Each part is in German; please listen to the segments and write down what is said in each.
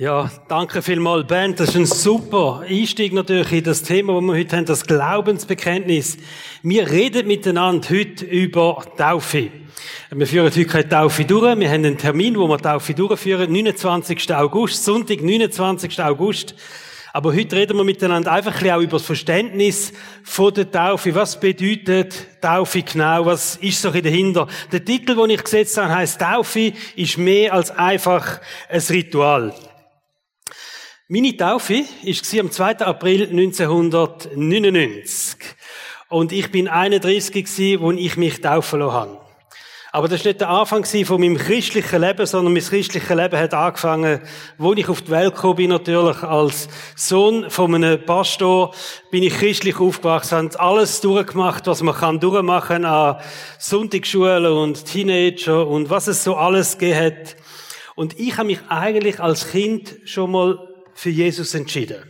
Ja, danke vielmals, Ben. Das ist ein super Einstieg natürlich in das Thema, das wir heute haben, das Glaubensbekenntnis. Wir reden miteinander heute über Taufe. Wir führen heute keine Taufe durch. Wir haben einen Termin, wo wir Taufe durchführen. 29. August, Sonntag, 29. August. Aber heute reden wir miteinander einfach ein bisschen auch über das Verständnis von der Taufe. Was bedeutet Taufe genau? Was ist so dahinter? Der Titel, den ich gesetzt habe, heißt Taufe ist mehr als einfach ein Ritual. Meine Taufe war am 2. April 1999. Und ich bin 31 gewesen, wo ich mich taufen lassen habe. Aber das war nicht der Anfang von meinem christlichen Leben, sondern mein christliches Leben hat angefangen, wo ich auf die Welt gekommen bin, natürlich als Sohn von einem Pastor, bin ich christlich aufgewachsen, habe alles durchgemacht, was man kann durchmachen an Sonntagsschulen und Teenager und was es so alles gegeben hat. Und ich habe mich eigentlich als Kind schon mal für Jesus entschieden.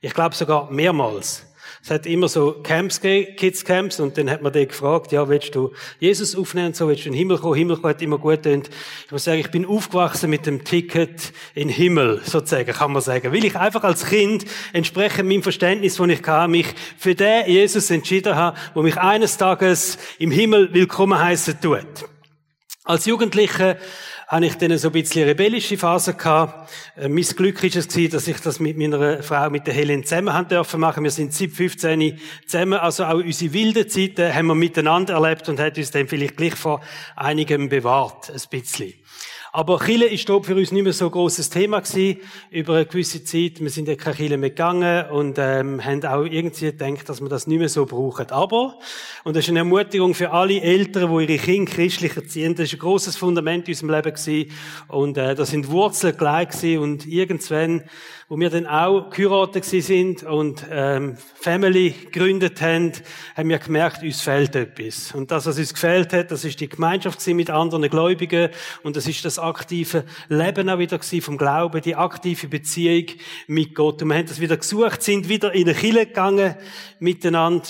Ich glaube sogar mehrmals. Es hat immer so Camps gegeben, Kids Camps, und dann hat man den gefragt, ja, willst du Jesus aufnehmen, so willst du in den Himmel kommen? Himmel hat immer gut und Ich muss sagen, ich bin aufgewachsen mit dem Ticket in den Himmel, sozusagen, kann man sagen. Weil ich einfach als Kind, entsprechend meinem Verständnis, das ich hatte, mich für den Jesus entschieden habe, wo mich eines Tages im Himmel willkommen heißen tut. Als Jugendlicher habe ich dann so ein bisschen rebellische Phase gehabt. Äh, mein Glück ist es gewesen, dass ich das mit meiner Frau, mit der Helen zusammen haben dürfen machen. Wir sind seit 15 zusammen, also auch unsere wilden Zeiten haben wir miteinander erlebt und hat uns dann vielleicht gleich vor einigem bewahrt, ein bisschen. Aber Chile ist dort für uns nicht mehr so ein grosses Thema gewesen. Über eine gewisse Zeit, wir sind ja keine Chile mehr gegangen und ähm, haben auch irgendwie gedacht, dass wir das nicht mehr so brauchen. Aber, und das ist eine Ermutigung für alle Eltern, die ihre Kinder christlich erziehen, das ist ein grosses Fundament in unserem Leben gewesen. Und äh, da sind Wurzeln gleich gewesen und irgendwann wo wir dann auch geheiratet sind und ähm, Family gegründet haben, haben wir gemerkt, uns fehlt etwas. Und das, was uns gefehlt hat, das ist die Gemeinschaft mit anderen Gläubigen und das ist das aktive Leben auch wieder vom Glauben, die aktive Beziehung mit Gott. Und wir haben das wieder gesucht, sind wieder in eine Kirche gegangen miteinander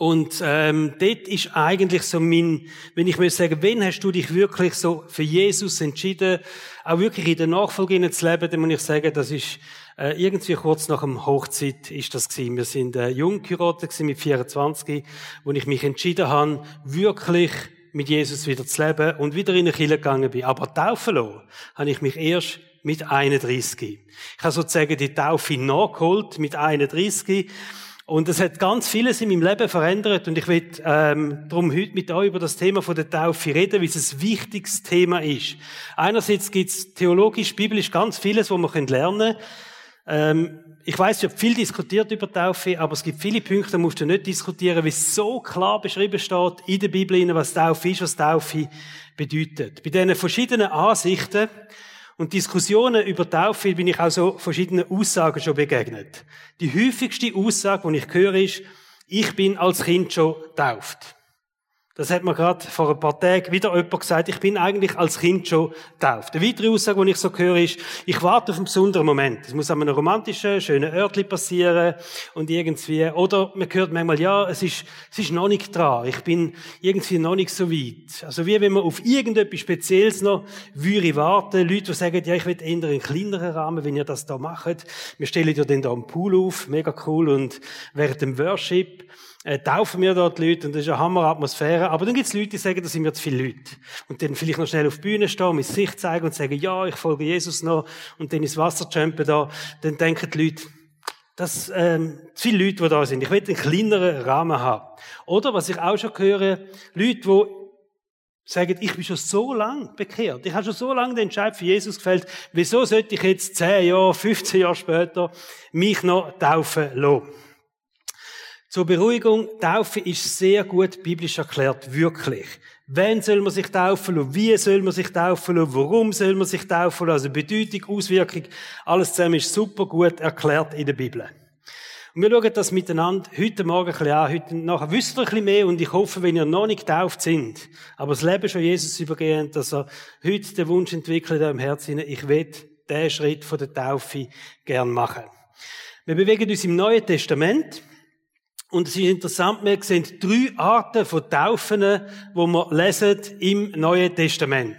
und ähm, dort ist eigentlich so mein, wenn ich mir sagen, wenn hast du dich wirklich so für Jesus entschieden, auch wirklich in der Nachfolge zu leben, dann muss ich sagen, das ist äh, irgendwie kurz nach dem Hochzeit ist das gewesen. Wir sind äh, jung geheiratet mit 24, wo ich mich entschieden habe, wirklich mit Jesus wieder zu leben und wieder in eine Kirche gegangen bin. Aber taufen lassen, habe ich mich erst mit 31. Ich habe sozusagen die Taufe nachgeholt mit 31 und es hat ganz vieles in meinem Leben verändert und ich will ähm, darum heute mit euch über das Thema von der Taufe reden, wie es ein wichtiges Thema ist. Einerseits gibt es theologisch, biblisch ganz vieles, wo man lernen können. Ähm, ich weiß, es wird viel diskutiert über Taufe, aber es gibt viele Punkte, da musst du nicht diskutieren, wie es so klar beschrieben steht in der Bibel, was Taufe ist, was Taufe bedeutet. Bei diesen verschiedenen Ansichten und Diskussionen über Taufe bin ich auch so verschiedenen Aussagen schon begegnet. Die häufigste Aussage, die ich höre, ist, ich bin als Kind schon tauft. Das hat mir gerade vor ein paar Tagen wieder jemand gesagt, ich bin eigentlich als Kind schon tauft. Eine weitere Aussage, die ich so höre, ist, ich warte auf einen besonderen Moment. Es muss an einem romantischen, schönen Örtli passieren und irgendwie, oder man hört manchmal, ja, es ist, es ist noch nicht dran. Ich bin irgendwie noch nicht so weit. Also wie wenn man auf irgendetwas Spezielles noch würde warten. Leute, die sagen, ja, ich will eher einen kleineren Rahmen, wenn ihr das da macht. Wir stellen ja dann da einen Pool auf, mega cool, und während dem Worship äh, taufen wir dort Leute und das ist eine Hammeratmosphäre. Aber dann gibt es Leute, die sagen, das sind mir zu viele Leute. Und dann vielleicht noch schnell auf die Bühne stehen, mit sich zeigen und sagen, ja, ich folge Jesus noch und dann ins Wasser jumpen da. Dann denken die Leute, dass ähm, zu viele Leute, die da sind. Ich will einen kleineren Rahmen haben. Oder, was ich auch schon höre, Leute, die sagen, ich bin schon so lang bekehrt. Ich habe schon so lange den Entscheid für Jesus gefällt. Wieso sollte ich jetzt 10 Jahre, 15 Jahre später mich noch taufen lassen? Zur Beruhigung, Taufe ist sehr gut biblisch erklärt, wirklich. Wann soll man sich taufen lassen? Wie soll man sich taufen lassen? Warum soll man sich taufen lassen? Also Bedeutung, Auswirkung, alles zusammen ist super gut erklärt in der Bibel. Und wir schauen das miteinander heute Morgen ein bisschen an. Heute nachher wisst ihr ein bisschen mehr und ich hoffe, wenn ihr noch nicht getauft sind, aber das Leben schon Jesus übergehen, dass er heute den Wunsch entwickelt im Herzen, ich will diesen Schritt von der Taufe gern machen. Wir bewegen uns im Neuen Testament. Und es ist interessant, wir sehen drei Arten von Taufen, wo wir lesen im Neuen Testament.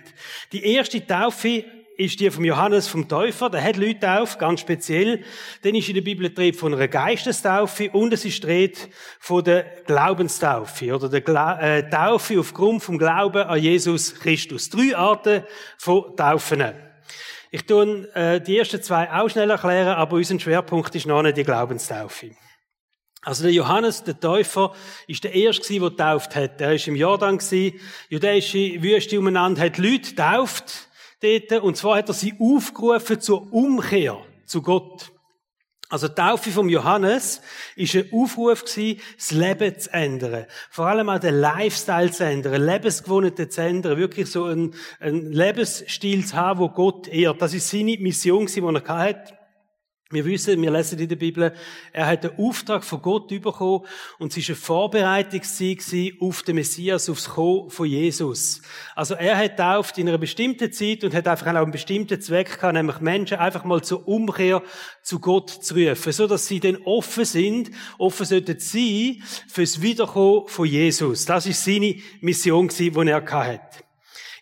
Die erste Taufe ist die vom Johannes vom Täufer. Der hat Leute auf, ganz speziell. Dann ist in der Bibel die von einer Geistestaufe und es ist die von der Glaubenstaufe oder der Gla äh, Taufe aufgrund vom Glauben an Jesus Christus. Drei Arten von Taufen. Ich tue äh, die ersten zwei auch schnell erklären, aber unser Schwerpunkt ist noch nicht die Glaubenstaufe. Also der Johannes, der Täufer, ist der Erste, der getauft hat. Er ist im Jordan, jüdische Wüste umeinander, hat Leute getauft dort, und zwar hat er sie aufgerufen zur Umkehr zu Gott. Also die Taufe vom Johannes ist ein Aufruf gewesen, das Leben zu ändern. Vor allem auch den Lifestyle zu ändern, Lebensgewohnheiten zu ändern, wirklich so einen, einen Lebensstil zu haben, wo Gott ehrt. Das ist seine Mission, die er hatte. Wir wissen, wir lesen in der Bibel, er hat den Auftrag von Gott bekommen und es war eine Vorbereitung auf den Messias, aufs Kommen von Jesus. Also er hat tauft in einer bestimmten Zeit und hat einfach auch einen bestimmten Zweck gehabt, nämlich Menschen einfach mal zur Umkehr zu Gott zu rufen, so dass sie dann offen sind, offen sollten sein fürs Wiederkommen von Jesus. Das ist seine Mission, die er hatte.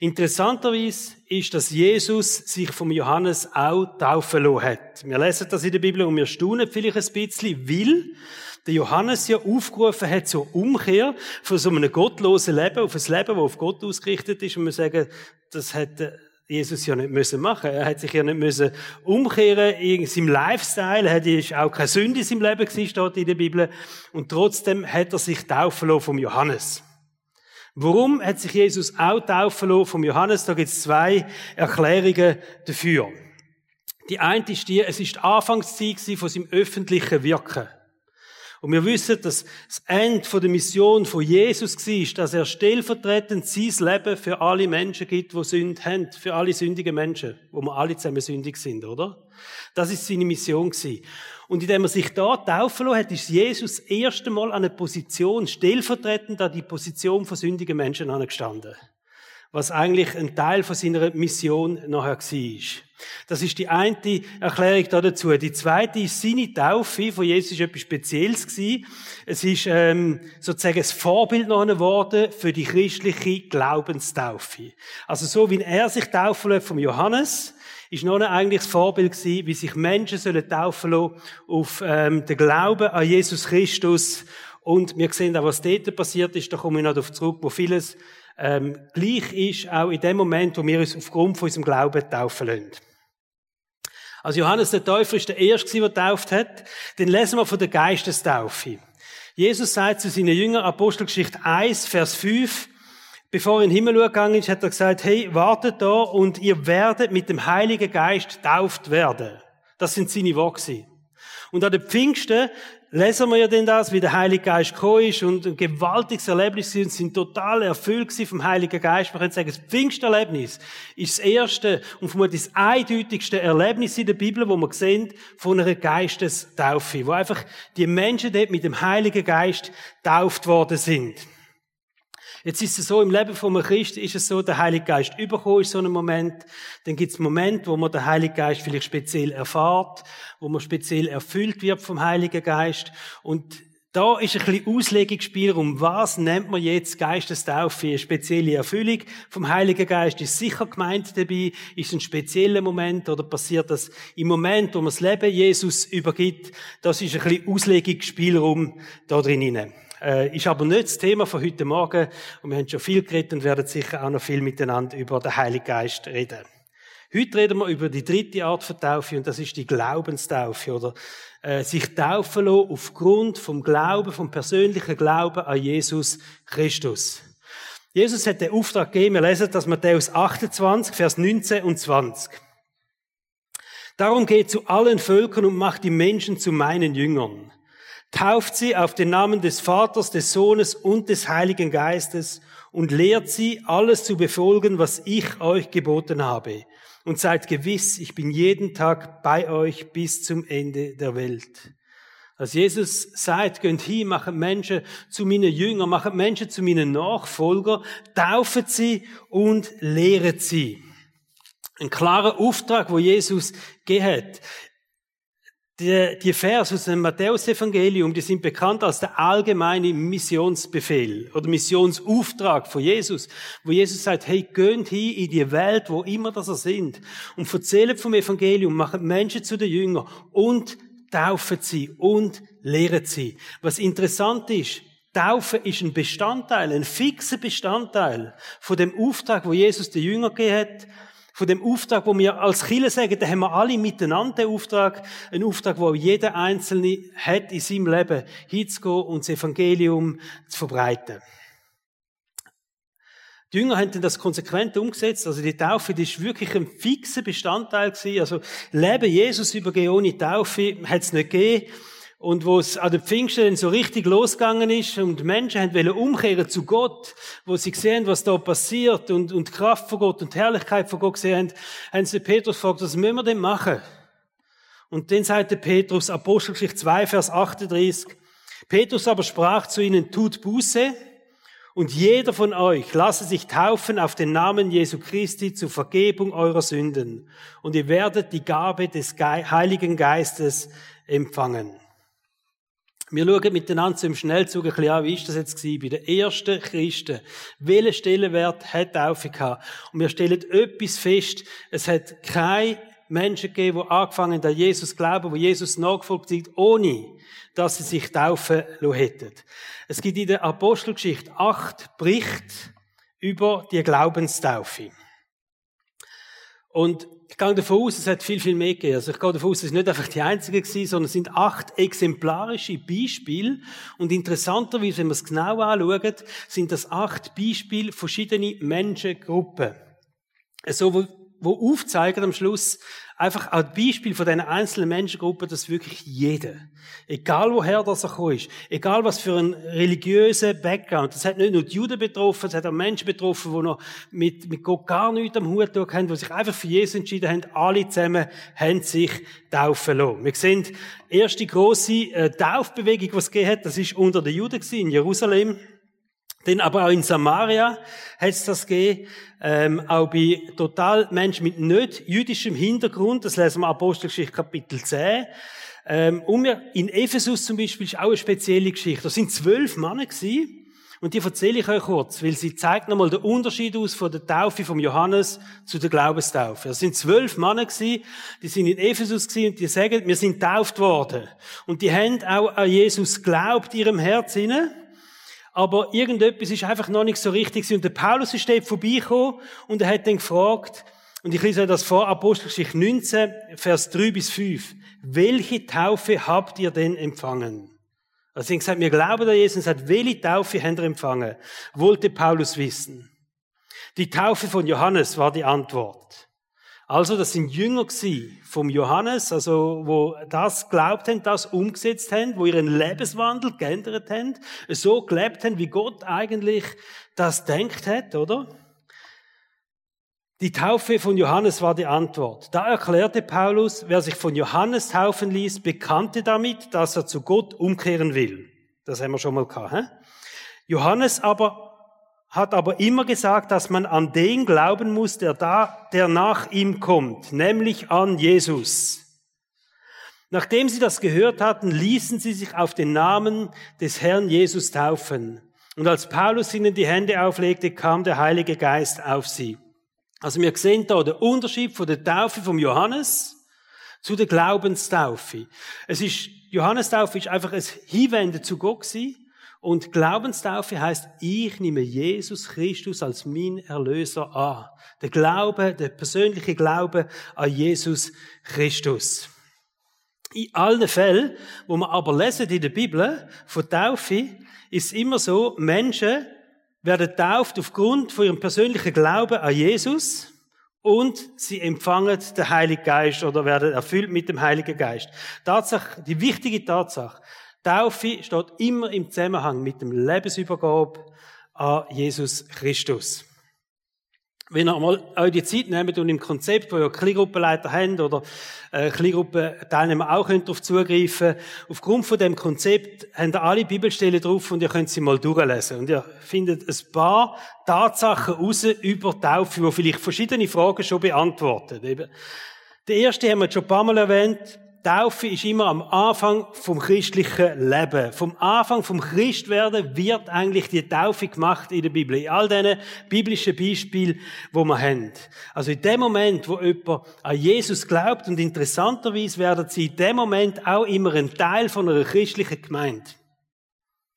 Interessanterweise ist, dass Jesus sich vom Johannes auch taufen lassen hat. Wir lesen das in der Bibel und wir staunen vielleicht ein bisschen, weil der Johannes ja aufgerufen hat zur Umkehr von so einem gottlosen Leben auf ein Leben, das auf Gott ausgerichtet ist. Und wir sagen, das hätte Jesus ja nicht müssen machen. Er hat sich ja nicht müssen umkehren in seinem Lifestyle. Er hat auch keine Sünde in seinem Leben gewesen, steht in der Bibel. Und trotzdem hat er sich taufen lassen vom Johannes. Warum hat sich Jesus auch taufen lassen vom Johannes? Da gibt es zwei Erklärungen dafür. Die eine ist die, es ist die Anfangszeit von seinem öffentlichen Wirken. Und wir wissen, dass das Ende der Mission von Jesus war, dass er stellvertretend sein Leben für alle Menschen gibt, die Sünde haben, für alle sündigen Menschen, wo wir alle zusammen sündig sind, oder? Das ist seine Mission. Und indem er sich da taufen lassen hat, ist Jesus das erste Mal an eine Position, stellvertretend an die Position von sündigen Menschen angestanden. Was eigentlich ein Teil von seiner Mission nachher war. Das ist die eine Erklärung dazu. Die zweite ist seine Taufe von Jesus ist etwas Spezielles gewesen. Es ist ähm, sozusagen ein Vorbild noch geworden für die christliche Glaubenstaufe. Also so wie er sich taufen lässt vom Johannes, ist noch eigentlich das Vorbild gewesen, wie sich Menschen sollen taufen lassen auf ähm, den Glauben an Jesus Christus. Und wir sehen auch, was dort passiert ist, da komme ich noch darauf zurück, wo vieles ähm, gleich ist, auch in dem Moment, wo wir uns aufgrund von unserem Glauben taufen lassen. Also Johannes der Täufer ist der Erste, der getauft hat. Dann lesen wir von der Geistestaufe. Jesus sagt zu seinen Jüngern, Apostelgeschichte 1, Vers 5, Bevor er in den Himmel gegangen ist, hat er gesagt, hey, wartet da und ihr werdet mit dem Heiligen Geist tauft werden. Das sind seine Worte. Und an den Pfingsten lesen wir ja denn das, wie der Heilige Geist gekommen ist und ein gewaltiges Erlebnis und sind total erfüllt vom Heiligen Geist. Man könnte sagen, das Pfingsterlebnis ist das erste und vermutlich das eindeutigste Erlebnis in der Bibel, wo wir sehen, von einer Geistestaufe, wo einfach die Menschen dort mit dem Heiligen Geist tauft worden sind. Jetzt ist es so, im Leben von einem Christ ist es so, der Heilige Geist überkommen ist so ein Moment. Dann gibt es Momente, wo man den Heiligen Geist vielleicht speziell erfahrt, wo man speziell erfüllt wird vom Heiligen Geist. Und da ist ein bisschen Auslegungsspielraum. Was nennt man jetzt Geistestaufe? Eine spezielle Erfüllung vom Heiligen Geist ist sicher gemeint dabei. Ist ein spezieller Moment oder passiert das im Moment, wo man das Leben Jesus übergibt? Das ist ein bisschen Auslegungsspielraum da drinnen. Äh, ist aber nicht das Thema von heute Morgen. Und wir haben schon viel geredet und werden sicher auch noch viel miteinander über den Heiligen Geist reden. Heute reden wir über die dritte Art von Taufe und das ist die Glaubenstaufe oder äh, sich taufen lassen aufgrund vom Glauben, vom persönlichen Glauben an Jesus Christus. Jesus hat den Auftrag gegeben, wir lesen das Matthäus 28, Vers 19 und 20. Darum geht zu allen Völkern und macht die Menschen zu meinen Jüngern. Tauft sie auf den Namen des Vaters, des Sohnes und des Heiligen Geistes und lehrt sie, alles zu befolgen, was ich euch geboten habe. Und seid gewiss, ich bin jeden Tag bei euch bis zum Ende der Welt. Als Jesus sagt, gönnt hin, machen Menschen zu meinen Jüngern, machen Menschen zu meinen Nachfolger, taufen sie und lehren sie. Ein klarer Auftrag, wo Jesus hat. Die, die Vers aus dem Matthäusevangelium, die sind bekannt als der allgemeine Missionsbefehl oder Missionsauftrag von Jesus, wo Jesus sagt, hey, geht hin in die Welt, wo immer das er sind, und erzählt vom Evangelium, macht Menschen zu den Jüngern und taufen sie und lehren sie. Was interessant ist, Taufe ist ein Bestandteil, ein fixer Bestandteil von dem Auftrag, wo Jesus den Jünger gegeben hat, von dem Auftrag, wo wir als Kirche sagen, da haben wir alle miteinander den Auftrag, ein Auftrag, wo jeder Einzelne hat in seinem Leben, hinzugehen und das Evangelium zu verbreiten. Die Jünger haben das konsequent umgesetzt. Also die Taufe, die ist wirklich ein fixer Bestandteil gewesen. Also Leben Jesus übergehen ohne Taufe hat es nicht gegeben. Und wo es an den Pfingsten so richtig losgegangen ist und Menschen wollen umkehren zu Gott, wo sie gesehen was da passiert und, und die Kraft von Gott und die Herrlichkeit von Gott gesehen haben, haben sie Petrus gefragt, was müssen wir denn machen? Und dann sagte Petrus, Apostelgeschichte 2, Vers 38, Petrus aber sprach zu ihnen, tut Buße und jeder von euch lasse sich taufen auf den Namen Jesu Christi zur Vergebung eurer Sünden und ihr werdet die Gabe des Heiligen Geistes empfangen. Wir schauen miteinander zum Schnellzug ein bisschen an, wie ist das jetzt gewesen bei den ersten Christen? Welchen Stellenwert hat Taufe gehabt? Und wir stellen etwas fest, es hat keine Menschen gegeben, die angefangen haben, an Jesus glauben, wo Jesus nachgefolgt sind, ohne dass sie sich taufen lassen hätten. Es gibt in der Apostelgeschichte acht Berichte über die Glaubenstaufe. Und gehe davon aus, es hat viel, viel mehr gegeben. Also ich gehe davon aus, es ist nicht einfach die einzige gewesen, sondern es sind acht exemplarische Beispiele. Und interessanterweise, wenn wir es genau anschauen, sind das acht Beispiele verschiedene Menschengruppen. So, wo, wo aufzeigen am Schluss, einfach ein Beispiel von diesen einzelnen Menschengruppen, dass wirklich jeder, egal woher das er gekommen ist, egal was für ein religiöser Background, das hat nicht nur die Juden betroffen, es hat auch Menschen betroffen, die noch mit, mit Gott gar nichts am Hut haben, die sich einfach für Jesus entschieden haben, alle zusammen haben sich taufen lassen. Wir sehen, die erste grosse äh, Taufbewegung, die es gegeben hat, das ist unter den Juden in Jerusalem. Denn aber auch in Samaria hat das gegeben, ähm, auch bei total Menschen mit nicht jüdischem Hintergrund, das lesen wir Apostelgeschichte Kapitel 10. Ähm, und wir, in Ephesus zum Beispiel ist auch eine spezielle Geschichte. Da sind zwölf Männer gewesen, und die erzähle ich euch kurz, weil sie zeigt nochmal den Unterschied aus von der Taufe vom Johannes zu der Glaubenstaufe. Es sind zwölf Männer gewesen, die sind in Ephesus gewesen und die sagen, wir sind tauft worden. Und die haben auch an Jesus geglaubt, ihrem Herz hinein aber irgendetwas ist einfach noch nicht so richtig. Und der Paulus ist dort vorbeigekommen und er hat dann gefragt, und ich lese das vor, Apostelgeschichte 19, Vers 3 bis 5. Welche Taufe habt ihr denn empfangen? Also sie haben gesagt, wir glauben an Jesus sagt, welche Taufe habt ihr empfangen? Wollte Paulus wissen. Die Taufe von Johannes war die Antwort. Also, das sind Jünger vom Johannes, also, wo das glaubt haben, das umgesetzt haben, wo ihren Lebenswandel geändert haben, so gelebt haben, wie Gott eigentlich das denkt hat, oder? Die Taufe von Johannes war die Antwort. Da erklärte Paulus, wer sich von Johannes taufen ließ, bekannte damit, dass er zu Gott umkehren will. Das haben wir schon mal gehabt. He? Johannes aber hat aber immer gesagt, dass man an den glauben muss, der da, der nach ihm kommt, nämlich an Jesus. Nachdem sie das gehört hatten, ließen sie sich auf den Namen des Herrn Jesus taufen. Und als Paulus ihnen die Hände auflegte, kam der Heilige Geist auf sie. Also wir sehen da den Unterschied von der Taufe vom Johannes zu der Glaubenstaufe. Es ist, Johannestaufe ist einfach ein Hinwenden zu Gott. Und Glaubenstaufe heißt, ich nehme Jesus Christus als mein Erlöser an. Der Glaube, der persönliche Glaube an Jesus Christus. In allen Fällen, wo man aber lesen in der Bibel von Taufe, ist es immer so, Menschen werden tauft aufgrund von ihrem persönlichen Glauben an Jesus und sie empfangen den Heiligen Geist oder werden erfüllt mit dem Heiligen Geist. Tatsache, die wichtige Tatsache, Taufe steht immer im Zusammenhang mit dem Lebensübergabe an Jesus Christus. Wenn ihr mal euch die Zeit nehmt und im Konzept, wo ihr Kleingruppenleiter habt oder äh, Kleingruppenteilnehmer auch könnt darauf zugreifen, aufgrund von dem Konzept habt ihr alle Bibelstellen drauf und ihr könnt sie mal durchlesen. Und ihr findet ein paar Tatsachen raus über Taufe, die vielleicht verschiedene Fragen schon beantworten. Der erste haben wir schon ein paar Mal erwähnt, Taufe ist immer am Anfang vom christlichen Leben. Vom Anfang vom Christwerden wird eigentlich die Taufe gemacht in der Bibel. In all diesen biblischen Beispielen, wo wir haben. Also in dem Moment, wo jemand an Jesus glaubt und interessanterweise werden sie in dem Moment auch immer ein Teil von einer christlichen Gemeinde.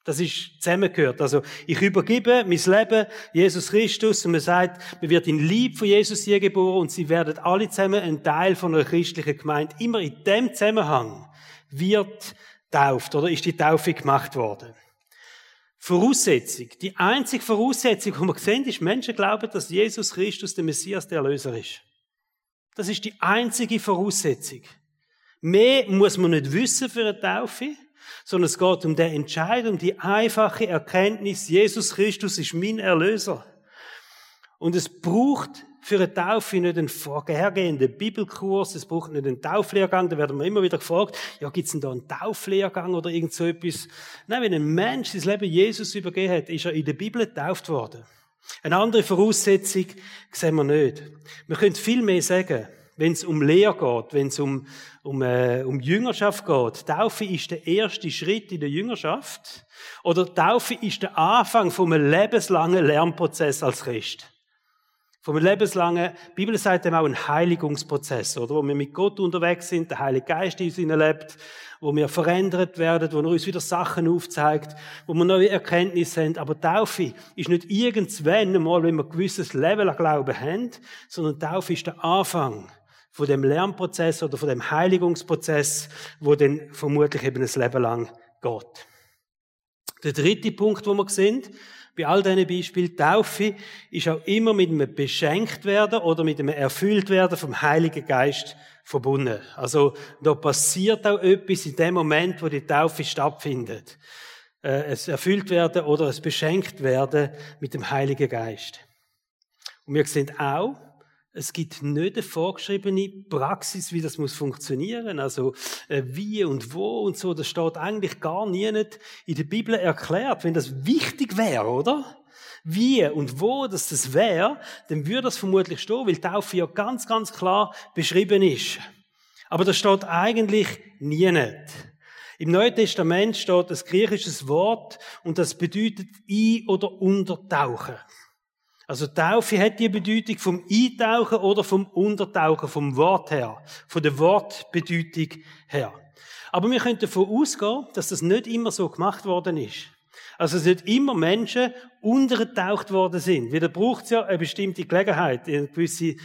Das ist zusammengehört. Also, ich übergebe mein Leben Jesus Christus und man sagt, man wird in Lieb von Jesus hier geboren und sie werden alle zusammen ein Teil von einer christlichen Gemeinde. Immer in dem Zusammenhang wird tauft oder ist die Taufe gemacht worden. Voraussetzung. Die einzige Voraussetzung, die wir sehen, ist, Menschen glauben, dass Jesus Christus der Messias, der Erlöser ist. Das ist die einzige Voraussetzung. Mehr muss man nicht wissen für eine Taufe sondern es geht um den Entscheid, um die einfache Erkenntnis, Jesus Christus ist mein Erlöser. Und es braucht für eine Taufe nicht einen vorhergehenden Bibelkurs, es braucht nicht einen Tauflehrgang, da werden wir immer wieder gefragt, ja, gibt's denn da einen Tauflehrgang oder irgend so etwas? Nein, wenn ein Mensch sein Leben Jesus übergeben hat, ist er in der Bibel getauft worden. Eine andere Voraussetzung sehen wir nicht. Wir können viel mehr sagen wenn es um Lehre geht, wenn es um, um, äh, um Jüngerschaft geht. Taufe ist der erste Schritt in der Jüngerschaft. Oder Taufe ist der Anfang einem lebenslangen Lernprozess als Christ. Einem lebenslangen, die Bibel sagt dem auch ein Heiligungsprozess, oder? Wo wir mit Gott unterwegs sind, der Heilige Geist in uns lebt, wo wir verändert werden, wo er uns wieder Sachen aufzeigt, wo wir neue Erkenntnisse haben. Aber Taufe ist nicht irgendwann einmal, wenn wir ein gewisses Level an Glauben haben, sondern Taufe ist der Anfang von dem Lernprozess oder von dem Heiligungsprozess, wo dann vermutlich eben ein Leben lang geht. Der dritte Punkt, wo wir sehen, bei all diesen Beispielen, Taufe ist auch immer mit einem beschenkt werden oder mit einem erfüllt werden vom Heiligen Geist verbunden. Also da passiert auch etwas in dem Moment, wo die Taufe stattfindet. Äh, es erfüllt werden oder es beschenkt werden mit dem Heiligen Geist. Und wir sehen auch, es gibt nicht eine vorgeschriebene Praxis, wie das muss funktionieren. Also äh, wie und wo und so. Das steht eigentlich gar nie nicht in der Bibel erklärt. Wenn das wichtig wäre, oder? Wie und wo das das wäre, dann würde das vermutlich stehen, weil Taufe ja ganz, ganz klar beschrieben ist. Aber das steht eigentlich nie nicht. Im Neuen Testament steht das griechisches Wort und das bedeutet ein- oder untertauchen. Also Taufe hat die Bedeutung vom Eintauchen oder vom Untertauchen, vom Wort her, von der Wortbedeutung her. Aber wir können davon ausgehen, dass das nicht immer so gemacht worden ist. Also es nicht immer Menschen untergetaucht worden sind. Wieder braucht es ja eine bestimmte Gelegenheit. Eine gewisse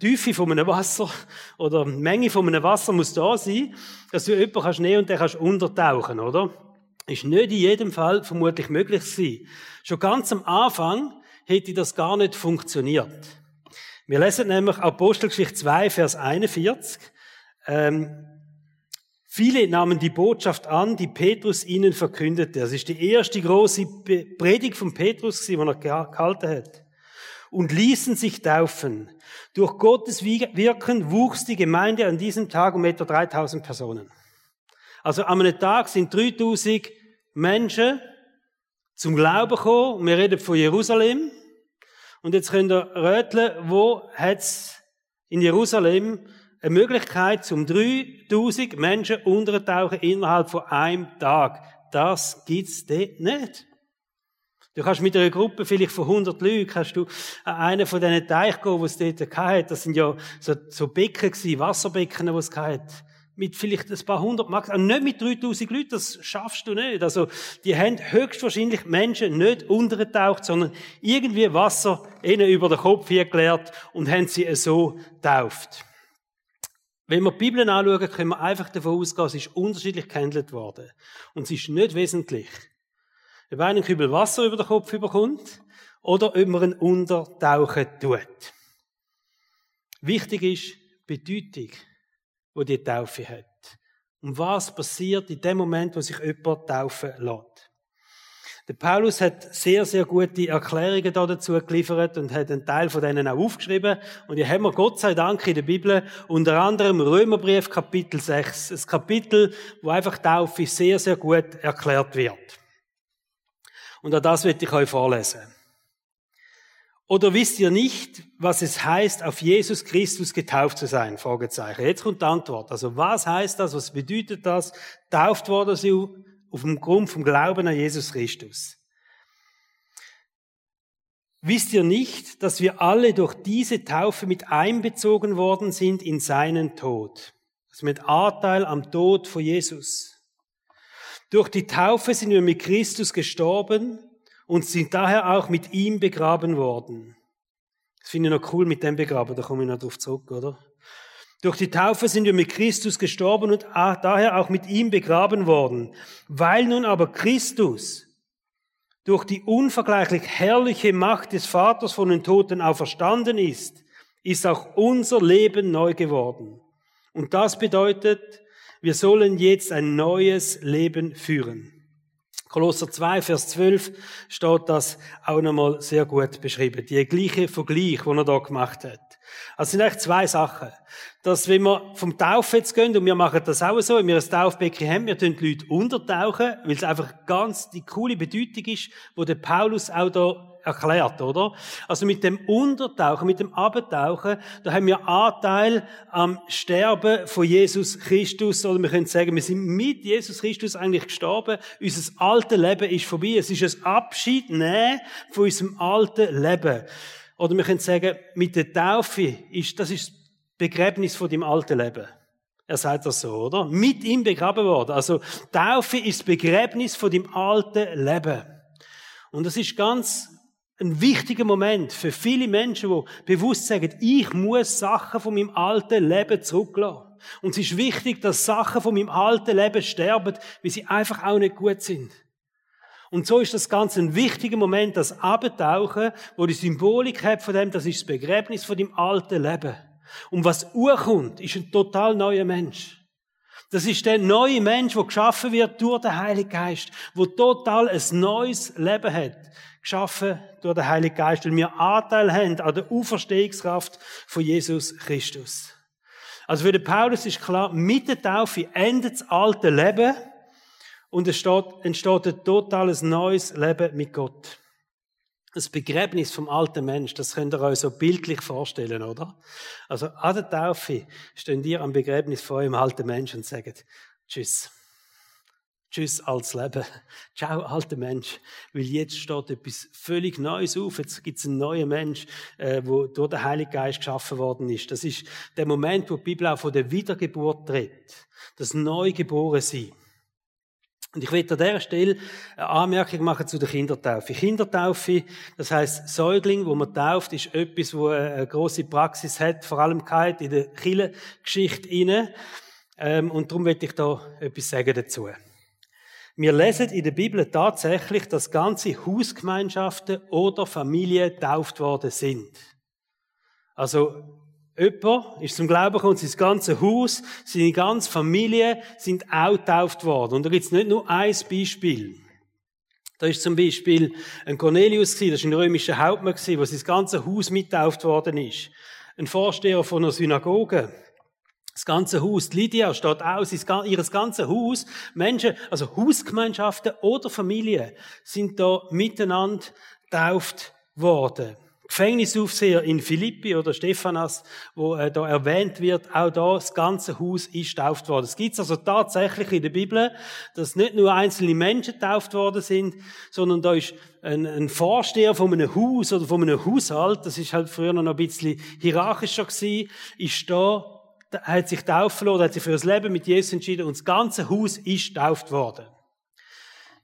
Tiefe von einem Wasser oder eine Menge von einem Wasser muss da sein, dass du jemanden kannst nehmen und den kannst untertauchen, oder? Ist nicht in jedem Fall vermutlich möglich gewesen. Schon ganz am Anfang hätte das gar nicht funktioniert. Wir lesen nämlich Apostelgeschichte 2, Vers 41. Ähm, viele nahmen die Botschaft an, die Petrus ihnen verkündete. Das ist die erste große Predigt von Petrus, die er gehalten hat. Und ließen sich taufen. Durch Gottes Wirken wuchs die Gemeinde an diesem Tag um etwa 3000 Personen. Also an einem Tag sind 3000 Menschen zum Glauben gekommen. Wir reden von Jerusalem. Und jetzt könnt ihr röteln, wo hat's in Jerusalem eine Möglichkeit, zum 3000 Menschen untertauchen innerhalb von einem Tag. Das gibt's dort nicht. Du kannst mit einer Gruppe vielleicht von 100 Leuten, kannst du an einen von diesen Teichen gehen, die es dort hatte. Das sind ja so, so Becken gewesen, Wasserbecken, die es hatte mit vielleicht ein paar hundert Max, also nicht mit 3000 Leuten, das schaffst du nicht. Also, die haben höchstwahrscheinlich Menschen nicht untergetaucht, sondern irgendwie Wasser ihnen über den Kopf geleert und haben sie so tauft. Wenn wir die Bibel anschauen, können wir einfach davon ausgehen, es ist unterschiedlich gehandelt worden. Und es ist nicht wesentlich, ob einer einen Kübel Wasser über den Kopf überkommt oder ob man einen untertauchen tut. Wichtig ist Bedeutung wo die Taufe hat. Und was passiert in dem Moment, wo sich jemand taufen lässt? Der Paulus hat sehr, sehr gute Erklärungen dazu geliefert und hat einen Teil von denen auch aufgeschrieben. Und hier haben wir Gott sei Dank in der Bibel unter anderem Römerbrief Kapitel 6. Ein Kapitel, wo einfach Taufe sehr, sehr gut erklärt wird. Und auch das wird ich euch vorlesen. Oder wisst ihr nicht, was es heißt, auf Jesus Christus getauft zu sein? Fragezeichen. Jetzt kommt die Antwort. Also was heißt das? Was bedeutet das? Tauft worden sie auf dem Grund vom Glauben an Jesus Christus. Wisst ihr nicht, dass wir alle durch diese Taufe mit einbezogen worden sind in seinen Tod? Also mit Anteil am Tod von Jesus. Durch die Taufe sind wir mit Christus gestorben und sind daher auch mit ihm begraben worden. Das finde ich noch cool mit dem begraben, da komme ich noch drauf zurück, oder? Durch die Taufe sind wir mit Christus gestorben und daher auch mit ihm begraben worden. Weil nun aber Christus durch die unvergleichlich herrliche Macht des Vaters von den Toten auferstanden ist, ist auch unser Leben neu geworden. Und das bedeutet, wir sollen jetzt ein neues Leben führen. Kolosser 2, Vers 12 steht das auch nochmal sehr gut beschrieben. Die gleiche Vergleich, den er da gemacht hat. Also sind eigentlich zwei Sachen. Dass, wenn wir vom Taufen jetzt gehen, und wir machen das auch so, wenn wir ein Taufbecken haben, wir tun die Leute untertauchen, weil es einfach ganz die coole Bedeutung ist, wo der Paulus auch da erklärt, oder? Also mit dem Untertauchen, mit dem Abtauchen, da haben wir Anteil am Sterben von Jesus Christus, oder wir können sagen, wir sind mit Jesus Christus eigentlich gestorben, unser altes Leben ist vorbei, es ist ein Abschied nehmen von unserem alten Leben. Oder wir können sagen, mit der Taufe ist, das ist Begräbnis von dem alten Leben. Er sagt das so, oder? Mit ihm begraben worden. Also, Taufe ist Begräbnis von dem alten Leben. Und das ist ganz ein wichtiger Moment für viele Menschen, die bewusst sagen, ich muss Sachen von meinem alten Leben zurücklassen. Und es ist wichtig, dass Sachen von meinem alten Leben sterben, weil sie einfach auch nicht gut sind. Und so ist das Ganze ein wichtiger Moment, das Abtauchen, wo die Symbolik hat von dem, das ist das Begräbnis von dem alten Leben. Und was urkommt, ist ein total neuer Mensch. Das ist der neue Mensch, der geschaffen wird durch den Heiligen Geist, wo total ein neues Leben hat geschaffen durch den Heiligen Geist, weil wir Anteil haben an der Auferstehungskraft von Jesus Christus. Also für den Paulus ist klar, mit der Taufe endet das alte Leben und es entsteht ein totales neues Leben mit Gott. Das Begräbnis vom alten Mensch, das könnt ihr euch so bildlich vorstellen, oder? Also an der Taufe stehen ihr am Begräbnis vor eurem alten Mensch und sagen, Tschüss. Tschüss, altes Leben. Ciao, alter Mensch. Weil jetzt steht etwas völlig Neues auf. Jetzt gibt es einen neuen Mensch, äh, wo durch den Heiligen Geist geschaffen worden ist. Das ist der Moment, wo die Bibel auch von der Wiedergeburt redet. Das Neugeborensein. Und ich will an dieser Stelle eine Anmerkung machen zu der Kindertaufe. Kindertaufe, das heißt Säugling, wo man tauft, ist etwas, wo eine große Praxis hat, vor allem in der Kirchengeschichte. Ähm, und darum will ich da etwas sagen dazu. Wir lesen in der Bibel tatsächlich, dass ganze Hausgemeinschaften oder Familien tauft worden sind. Also, jemand ist zum Glauben gekommen, sein ganzes Haus, seine ganze Familie sind auch tauft worden. Und da gibt es nicht nur ein Beispiel. Da ist zum Beispiel ein Cornelius, das ist ein römischer Hauptmann, wo sein ganzes Haus mittauft worden ist. Ein Vorsteher von einer Synagoge. Das ganze Haus, Lydia steht aus, ihr ganzes Haus, Menschen, also Hausgemeinschaften oder Familien sind da miteinander tauft worden. Gefängnisaufseher in Philippi oder Stephanas, wo äh, da erwähnt wird, auch da das ganze Haus ist tauft worden. Es gibt also tatsächlich in der Bibel, dass nicht nur einzelne Menschen tauft worden sind, sondern da ist ein, ein Vorsteher von einem Haus oder von einem Haushalt, das ist halt früher noch ein bisschen hierarchischer gewesen, ist da hat sich taufen lassen, hat sich für das Leben mit Jesus entschieden und das ganze Haus ist tauft worden.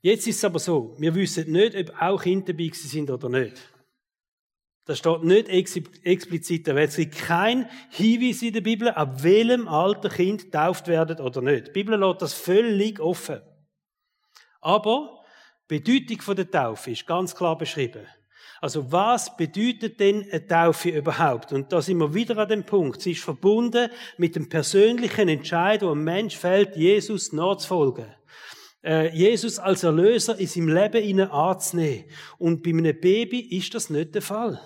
Jetzt ist es aber so, wir wissen nicht, ob auch Kinder dabei sind oder nicht. Das steht nicht explizit da. Es gibt kein Hinweis in der Bibel, ab welchem Alter Kind tauft werden oder nicht. Die Bibel lässt das völlig offen. Aber die Bedeutung der Taufe ist ganz klar beschrieben. Also was bedeutet denn eine Taufe überhaupt? Und da sind wir wieder an dem Punkt. Sie ist verbunden mit dem persönlichen Entscheid, wo ein Mensch fällt, Jesus nachzufolgen. Äh, Jesus als Erlöser in seinem Leben ihnen anzunehmen. Und bei einem Baby ist das nicht der Fall.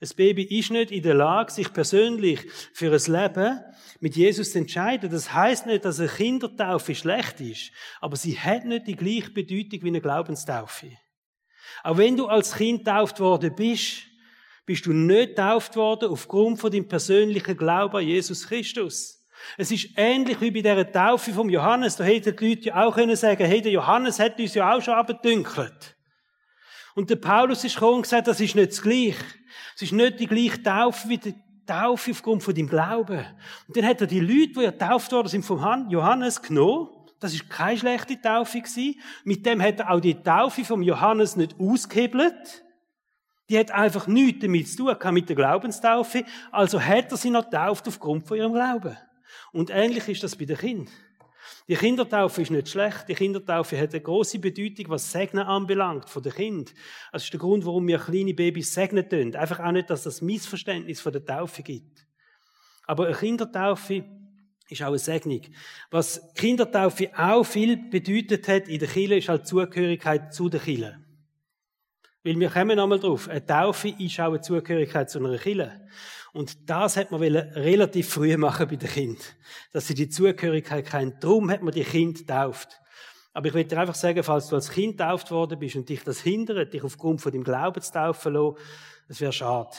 Das Baby ist nicht in der Lage, sich persönlich für ein Leben mit Jesus zu entscheiden. Das heißt nicht, dass eine Kindertaufe schlecht ist, aber sie hat nicht die gleiche Bedeutung wie eine Glaubenstaufe. Auch wenn du als Kind tauft worden bist, bist du nicht tauft worden aufgrund von deinem persönlichen Glauben an Jesus Christus. Es ist ähnlich wie bei der Taufe vom Johannes. Da hätten die Leute ja auch können sagen, hey, der Johannes hat uns ja auch schon abgedünkelt. Und der Paulus ist gekommen und gesagt, das ist nicht das Gleiche. Es ist nicht die gleiche Taufe wie die Taufe aufgrund von deinem Glauben. Und dann hat er die Leute, die ja getauft worden sind vom Johannes, genommen. Das ist keine schlechte Taufe gewesen. Mit dem hat er auch die Taufe vom Johannes nicht ausgehebelt. Die hat einfach nichts damit zu tun, mit der Glaubenstaufe. Also hat er sie noch getauft aufgrund von ihrem Glauben. Und ähnlich ist das bei den Kindern. Die Kindertaufe ist nicht schlecht. Die Kindertaufe hat eine große Bedeutung, was Segnen anbelangt, von den Kind. Das ist der Grund, warum wir kleine Babys segnen tun. Einfach auch nicht, dass das Missverständnis von der Taufe gibt. Aber eine Kindertaufe ist auch eine Segnung. Was Kindertaufe auch viel bedeutet hat in der Kirche, ist halt Zugehörigkeit zu der Kirche. Weil wir kommen nochmal drauf. Eine Taufe ist auch eine Zugehörigkeit zu einer Kirche. Und das hat man relativ früh machen bei den Kindern. Dass sie die Zugehörigkeit kennen. Darum hat man die Kinder getauft. Aber ich will dir einfach sagen, falls du als Kind getauft worden bist und dich das hindert, dich aufgrund von deinem Glauben zu taufen lassen, das wäre schade.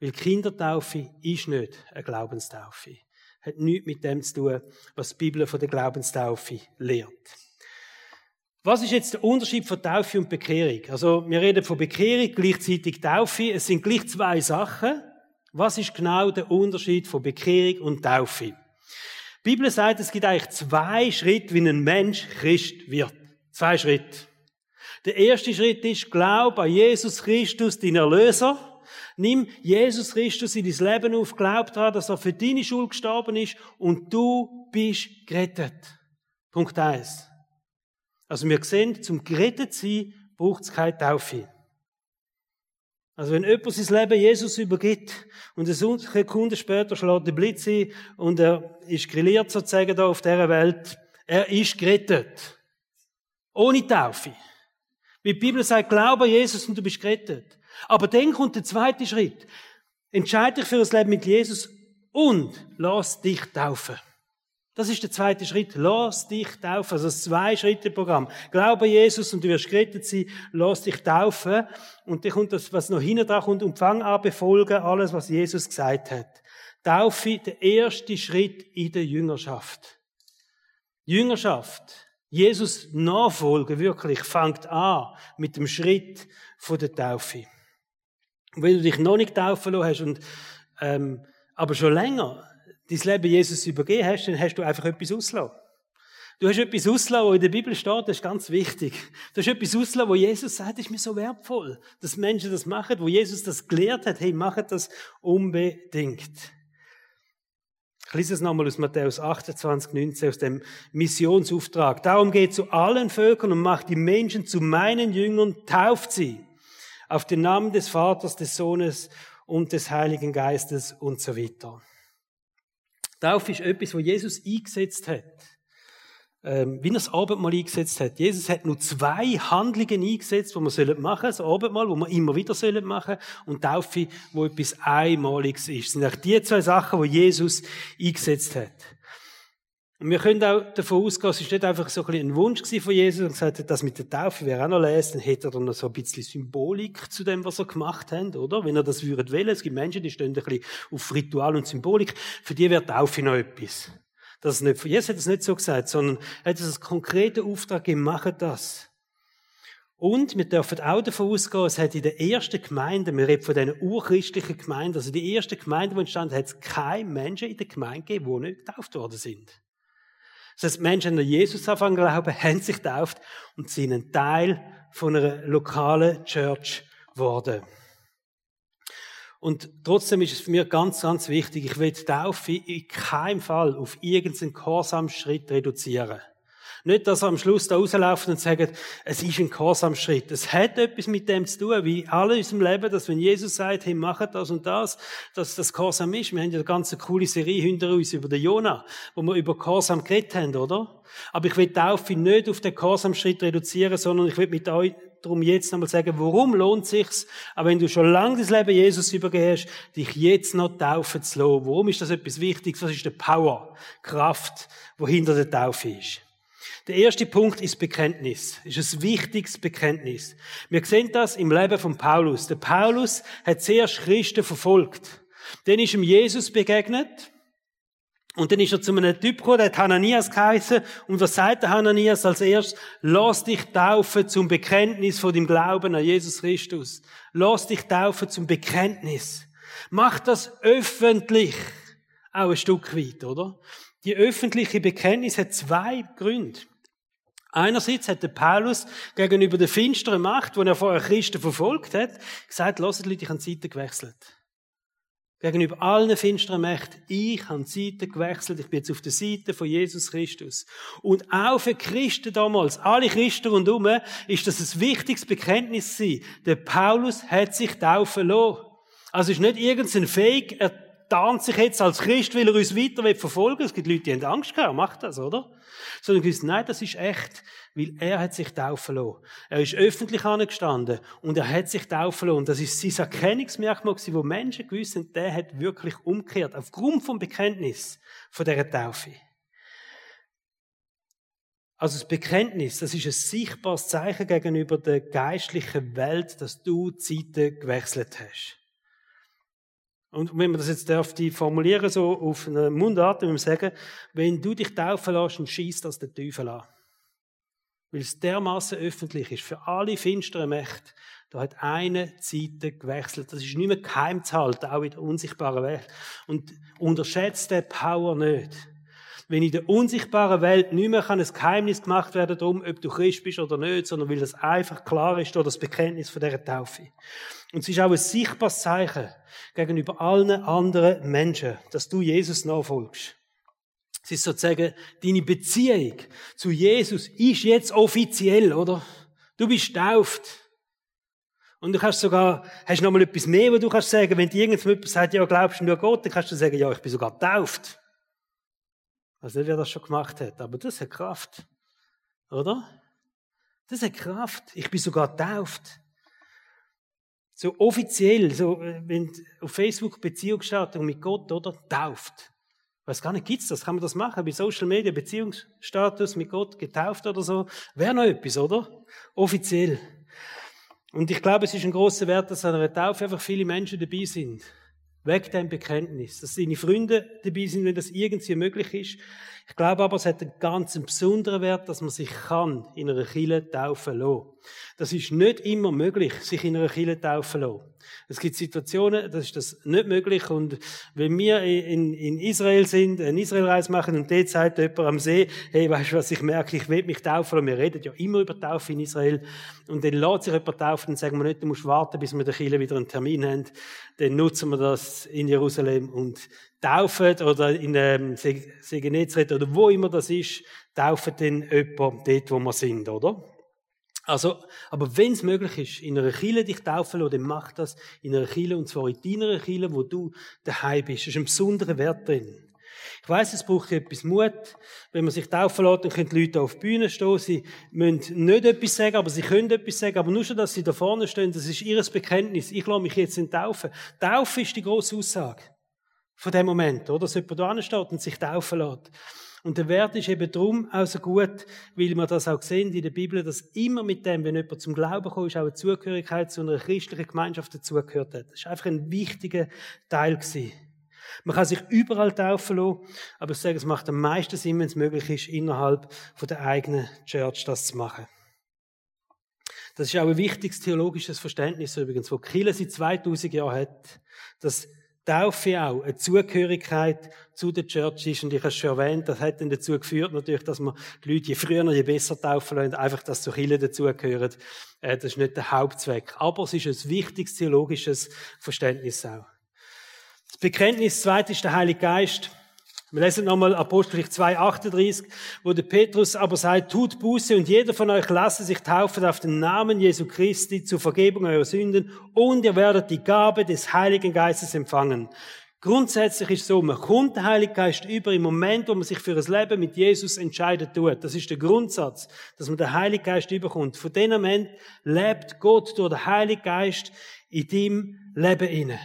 Weil Kindertaufe ist nicht eine Glaubenstaufe. Hat nichts mit dem zu tun, was die Bibel von der Glaubenstaufe lehrt. Was ist jetzt der Unterschied von Taufe und Bekehrung? Also, wir reden von Bekehrung, gleichzeitig Taufe. Es sind gleich zwei Sachen. Was ist genau der Unterschied von Bekehrung und Taufe? Die Bibel sagt, es gibt eigentlich zwei Schritte, wie ein Mensch Christ wird. Zwei Schritte. Der erste Schritt ist, glaub an Jesus Christus, den Erlöser. Nimm Jesus Christus in dein Leben auf, glaub daran, dass er für deine Schuld gestorben ist und du bist gerettet. Punkt eins. Also wir sehen, zum gerettet sein braucht es keine Taufe. Also wenn jemand sein Leben Jesus übergibt und eine Sekunde später schlägt der Blitz ein und er ist grilliert sozusagen da auf dieser Welt, er ist gerettet. Ohne Taufe. Wie die Bibel sagt, glaube an Jesus und du bist gerettet. Aber dann kommt der zweite Schritt. Entscheide dich für ein Leben mit Jesus und lass dich taufen. Das ist der zweite Schritt. Lass dich taufen. Also das Zwei-Schritte-Programm. Glaube Jesus und du wirst gerettet sein. Lass dich taufen. Und dann kommt das, was noch hinten dran kommt, und fang an befolgen alles, was Jesus gesagt hat. Taufe, der erste Schritt in der Jüngerschaft. Jüngerschaft. Jesus nachfolgen wirklich fängt an mit dem Schritt von der Taufe. Wenn du dich noch nicht taufen lassen hast und, ähm, aber schon länger dein Leben Jesus übergeben hast, dann hast du einfach etwas ausgelassen. Du hast etwas ausgelassen, was in der Bibel steht, das ist ganz wichtig. Du hast etwas ausgelassen, wo Jesus sagt, das ist mir so wertvoll, dass Menschen das machen, wo Jesus das gelehrt hat, hey, machet das unbedingt. Ich lese es nochmal aus Matthäus 28, 19, aus dem Missionsauftrag. Darum geht zu allen Völkern und macht die Menschen zu meinen Jüngern, tauft sie auf den Namen des Vaters, des Sohnes und des Heiligen Geistes und so weiter. Taufe ist etwas, wo Jesus eingesetzt hat. Ähm, wie er das Abendmahl eingesetzt hat. Jesus hat nur zwei Handlungen eingesetzt, die wir machen sollen. Das Abendmahl, wo wir immer wieder machen sollen. Und Taufe, wo etwas Einmaliges ist. Das sind auch die zwei Sachen, die Jesus eingesetzt hat. Und wir können auch davon ausgehen, es ist nicht einfach so ein, ein Wunsch von Jesus und gesagt hat, das mit der Taufe wäre auch noch lesen, dann hätte er dann noch so ein bisschen Symbolik zu dem, was er gemacht hat, oder? Wenn er das würde wählen. Es gibt Menschen, die stehen ein bisschen auf Ritual und Symbolik. Für die wäre Taufe noch etwas. Das ist nicht, Jesus hat es nicht so gesagt, sondern er hat es als konkreten Auftrag gemacht, das. Und wir dürfen auch davon ausgehen, es hat in der ersten Gemeinde, wir reden von diesen urchristlichen Gemeinden, also die erste Gemeinde, die entstanden hat es keine Menschen in der Gemeinde gegeben, die nicht getauft worden sind. Das heißt, Menschen, die Jesus anfangen glauben, haben sich getauft und sind ein Teil von einer lokalen Church geworden. Und trotzdem ist es für mich ganz, ganz wichtig, ich will die Taufe in keinem Fall auf irgendeinen Gehorsamsschritt reduzieren. Nicht, dass er am Schluss da rauslaufen und sagt, es ist ein Gehorsamschritt. Es hat etwas mit dem zu tun, wie alle in unserem Leben, dass wenn Jesus sagt, hey, macht das und das, dass das Gehorsam ist. Wir haben ja eine ganz coole Serie hinter uns über den Jona, wo wir über Gehorsam geredet haben, oder? Aber ich will die Taufe nicht auf den Gehorsamschritt reduzieren, sondern ich will mit euch darum jetzt nochmal sagen, warum lohnt sich's, aber wenn du schon lange das Leben Jesus übergehst, dich jetzt noch taufen zu lassen. Warum ist das etwas Wichtiges? Was ist die Power, Kraft, wo hinter der Taufe ist? Der erste Punkt ist Bekenntnis. Ist ein wichtiges Bekenntnis. Wir sehen das im Leben von Paulus. Der Paulus hat zuerst Christen verfolgt. Dann ist ihm Jesus begegnet. Und dann ist er zu einem Typ gekommen, der hat Hananias geheißen. Und was sagt der Hananias als erstes? Lass dich taufen zum Bekenntnis von dem Glauben an Jesus Christus. Lass dich taufen zum Bekenntnis. Mach das öffentlich. Auch ein Stück weit, oder? Die öffentliche Bekenntnis hat zwei Gründe. Einerseits hat der Paulus gegenüber der finsteren Macht, die er vorher Christen verfolgt hat, gesagt, lasst Leute, ich habe Seiten gewechselt. Gegenüber allen finsteren Mächten, ich habe Seiten gewechselt, ich bin jetzt auf der Seite von Jesus Christus. Und auch für Christen damals, alle Christen rundherum, ist das ein wichtiges Bekenntnis gewesen. Der Paulus hat sich taufen lassen. Also ist nicht irgendein Fake, tarnt sich jetzt als Christ, weil er uns weiter verfolgen will. Es gibt Leute, die haben Angst gehabt, macht das, oder? Sondern gewusst, nein, das ist echt, weil er hat sich taufen lassen. Er ist öffentlich angestanden und er hat sich taufen lassen. Und das ist sein Erkennungsmerkmal wo Menschen gewusst haben, der hat wirklich umgekehrt, aufgrund vom Bekenntnis von dieser Taufe. Also das Bekenntnis, das ist ein sichtbares Zeichen gegenüber der geistlichen Welt, dass du Zeiten gewechselt hast. Und wenn man das jetzt darf, die formulieren, so auf eine Mundart, wenn wir sagen, wenn du dich taufen lässt, dann schießt das der Teufel an. Weil es dermaßen öffentlich ist, für alle finsteren Mächte, da hat eine Zeit gewechselt. Das ist nicht mehr geheim zu halten, auch in der unsichtbaren Welt. Und unterschätzt den Power nicht. Wenn in der unsichtbaren Welt nicht mehr ein Geheimnis gemacht werden darum, ob du Christ bist oder nicht, sondern weil das einfach klar ist durch das Bekenntnis von dieser Taufe. Und es ist auch ein sichtbares Zeichen gegenüber allen anderen Menschen, dass du Jesus nachfolgst. Es ist sozusagen, deine Beziehung zu Jesus ist jetzt offiziell, oder? Du bist tauft. Und du kannst sogar, hast noch mal etwas mehr, wo du kannst sagen, wenn dir irgendjemand sagt, ja, glaubst du nur Gott, dann kannst du sagen, ja, ich bin sogar tauft. Also nicht, wer das schon gemacht hat, aber das hat Kraft. Oder? Das hat Kraft. Ich bin sogar tauft. So offiziell, so, äh, wenn auf Facebook Beziehungsstatus mit Gott, oder? Tauft. Was gar nicht gibt's das? Kann man das machen? Bei Social Media Beziehungsstatus mit Gott getauft oder so? Wäre noch etwas, oder? Offiziell. Und ich glaube, es ist ein großer Wert, dass an einer Taufe einfach viele Menschen dabei sind. Weg dein Bekenntnis. Dass deine Freunde dabei sind, wenn das irgendwie möglich ist. Ich glaube aber, es hat einen ganz besonderen Wert, dass man sich kann in einer Kille taufen lassen. Das ist nicht immer möglich, sich in einer Kille taufen lassen. Es gibt Situationen, da ist das nicht möglich. Und wenn wir in, in Israel sind, eine Israelreise machen und dort sagt jemand am See, hey, weißt du was, ich merke, ich will mich taufen. Und wir reden ja immer über Taufe in Israel. Und dann lässt sich jemand taufen und sagen wir nicht, du musst warten, bis wir der Kille wieder einen Termin haben. Dann nutzen wir das in Jerusalem und taufen oder in ähm, Segenezret oder wo immer das ist, taufen dann jemand dort, wo wir sind, oder? Also, aber wenn es möglich ist, in einer Kille dich taufen lassen, dann mach das in einer Kille, und zwar in deiner Kille, wo du daheim bist. Das ist ein besonderer Wert drin. Ich weiss, es braucht etwas Mut. Wenn man sich taufen lässt, dann können die Leute auf die Bühne stehen. Sie müssen nicht etwas sagen, aber sie können etwas sagen. Aber nur schon, dass sie da vorne stehen, das ist ihr Bekenntnis. Ich lasse mich jetzt in Taufen. Taufe ist die grosse Aussage von dem Moment, oder? Dass jemand da steht und sich taufen lässt. Und der Wert ist eben drum auch so gut, weil wir das auch sehen in der Bibel, dass immer mit dem, wenn jemand zum Glauben kommt, ist auch eine Zugehörigkeit zu einer christlichen Gemeinschaft dazugehört hat. Das ist einfach ein wichtiger Teil gewesen. Man kann sich überall taufen lassen, aber ich sage, es macht am meisten Sinn, wenn es möglich ist, innerhalb von der eigenen Church das zu machen. Das ist auch ein wichtiges theologisches Verständnis übrigens, wo Kirche seit 2000 Jahren hat, dass Taufe auch eine Zugehörigkeit zu der Church ist. Und ich habe es schon erwähnt, das hat dann dazu geführt, natürlich, dass man die Leute je früher, je besser taufen lassen, einfach, dass zur Kirche dazugehören. Äh, das ist nicht der Hauptzweck. Aber es ist ein wichtiges theologisches Verständnis auch. Das Bekenntnis zweit ist der Heilige Geist. Wir lesen nochmal Apostelgeschichte 2,38, wo der Petrus aber sagt, tut Buße und jeder von euch lasse sich taufen auf den Namen Jesu Christi zur Vergebung eurer Sünden und ihr werdet die Gabe des Heiligen Geistes empfangen. Grundsätzlich ist es so, man kommt der Heilige Geist über im Moment, wo man sich für das Leben mit Jesus entscheidet tut. Das ist der Grundsatz, dass man den Heiligen Geist überkommt. Von dem Moment lebt Gott durch den Heiligen Geist in deinem Leben inne.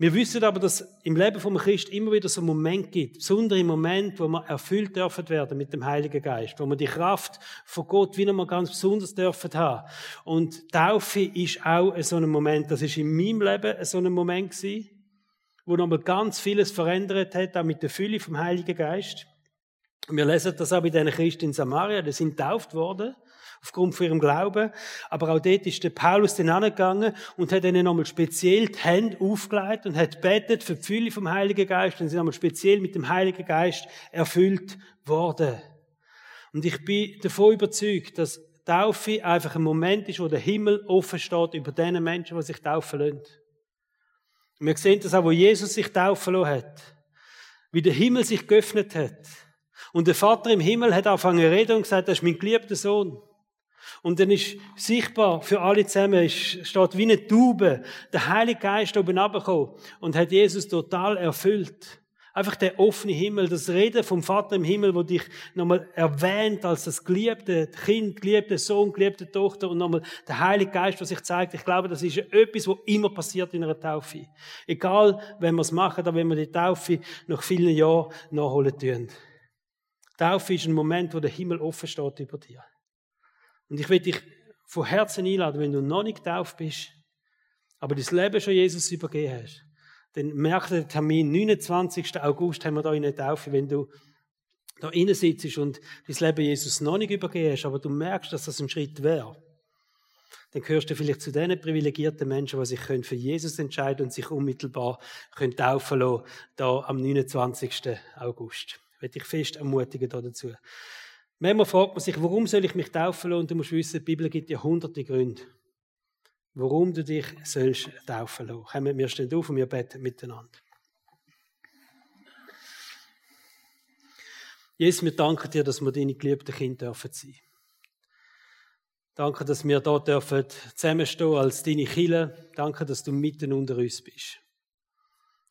Wir wissen aber, dass im Leben vom Christ immer wieder so einen Moment gibt, besondere Moment, wo wir erfüllt dürfen werden mit dem Heiligen Geist, wo wir die Kraft von Gott wieder mal ganz besonders dürfen haben. Und Taufe ist auch so ein Moment, das ist in meinem Leben so ein Moment gewesen, wo nochmal ganz vieles verändert hat, auch mit der Fülle vom Heiligen Geist. Wir lesen das auch bei den Christen in Samaria, die sind tauft worden aufgrund von ihrem Glauben. Aber auch dort ist der Paulus dann angegangen und hat ihnen nochmal speziell die Hände aufgelegt und hat betet für die Fülle vom Heiligen Geist und sie nochmal speziell mit dem Heiligen Geist erfüllt worden. Und ich bin davon überzeugt, dass Taufe einfach ein Moment ist, wo der Himmel offen steht über den Menschen, die sich taufen lassen. wir sehen das auch, wo Jesus sich taufen lassen hat. Wie der Himmel sich geöffnet hat. Und der Vater im Himmel hat angefangen zu reden und gesagt, das ist mein geliebter Sohn. Und dann ist sichtbar für alle zusammen, es steht wie eine Taube, der Heilige Geist oben runtergekommen und hat Jesus total erfüllt. Einfach der offene Himmel, das Reden vom Vater im Himmel, wo dich nochmal erwähnt als das geliebte Kind, geliebte Sohn, geliebte Tochter und nochmal der Heilige Geist, was sich zeigt. Ich glaube, das ist etwas, was immer passiert in einer Taufe. Egal, wenn wir es machen oder wenn wir die Taufe nach vielen Jahren nachholen tun. Taufe ist ein Moment, wo der Himmel offen steht über dir. Und ich will dich von Herzen einladen, wenn du noch nicht getauft bist, aber das Leben schon Jesus übergeben hast, dann merk den Termin, 29. August haben wir da in der Taufe, wenn du da innen sitzt und das Leben Jesus noch nicht übergeben hast, aber du merkst, dass das ein Schritt wäre, dann gehörst du vielleicht zu den privilegierten Menschen, die sich für Jesus entscheiden und sich unmittelbar können taufen lassen, da am 29. August. Ich will dich fest ermutigen dazu. Manchmal fragt man sich, warum soll ich mich taufen lassen? Und du musst wissen, die Bibel gibt dir hunderte Gründe, warum du dich sollst taufen lassen. Kommen wir stehen auf und wir beten miteinander. Jesus, wir danken dir, dass wir deine geliebten Kinder dürfen sein. Danke, dass wir dort dürfen zusammenstehen als deine Kinder. Danke, dass du mitten unter uns bist.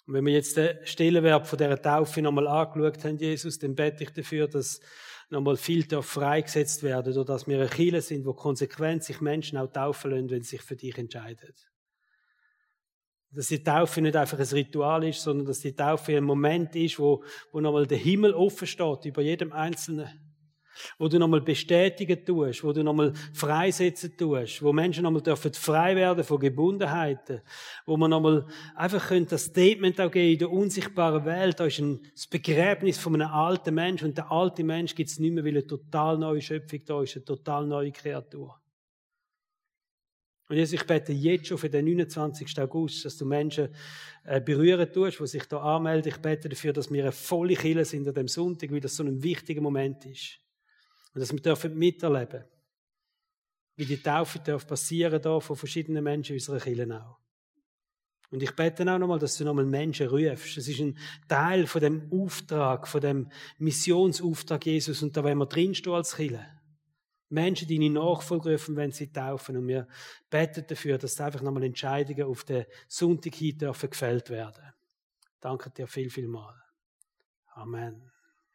Und wenn wir jetzt den Stellenwert von dieser Taufe nochmal angeschaut haben, Jesus, dann bete ich dafür, dass nochmal viel freigesetzt werden, oder dass wir eine Kirche sind, wo konsequent sich Menschen auch taufen lassen, wenn sie sich für dich entscheiden. Dass die Taufe nicht einfach ein Ritual ist, sondern dass die Taufe ein Moment ist, wo, wo nochmal der Himmel offen steht über jedem Einzelnen wo du nochmal bestätigen tust, wo du nochmal freisetzen tust, wo Menschen nochmal dürfen frei werden von Gebundenheiten, wo man nochmal einfach das Statement auch geben in der unsichtbaren Welt, da ist ein, das Begräbnis von einem alten Mensch und der alte Mensch gibt es nicht mehr, weil eine total neue Schöpfung da ist, eine total neue Kreatur. Und Jesus, ich bete jetzt schon für den 29. August, dass du Menschen äh, berühren tust, die sich da anmelden. Ich bete dafür, dass wir eine volle Kille sind an dem Sonntag, weil das so ein wichtiger Moment ist. Und dass wir dürfen miterleben, wie die Taufe darf passieren da von verschiedenen Menschen in unserer Kirche auch. Und ich bete auch nochmal, dass du nochmal Menschen rufst. Es ist ein Teil von dem Auftrag, von dem Missionsauftrag Jesus. Und da wollen wir drinstehen als Kirche. Menschen, die in Nachfolge rufen, wenn sie taufen. Und wir beten dafür, dass einfach nochmal Entscheidungen auf den Sonntag hin dürfen gefällt werden. Danke dir viel, viel mal. Amen.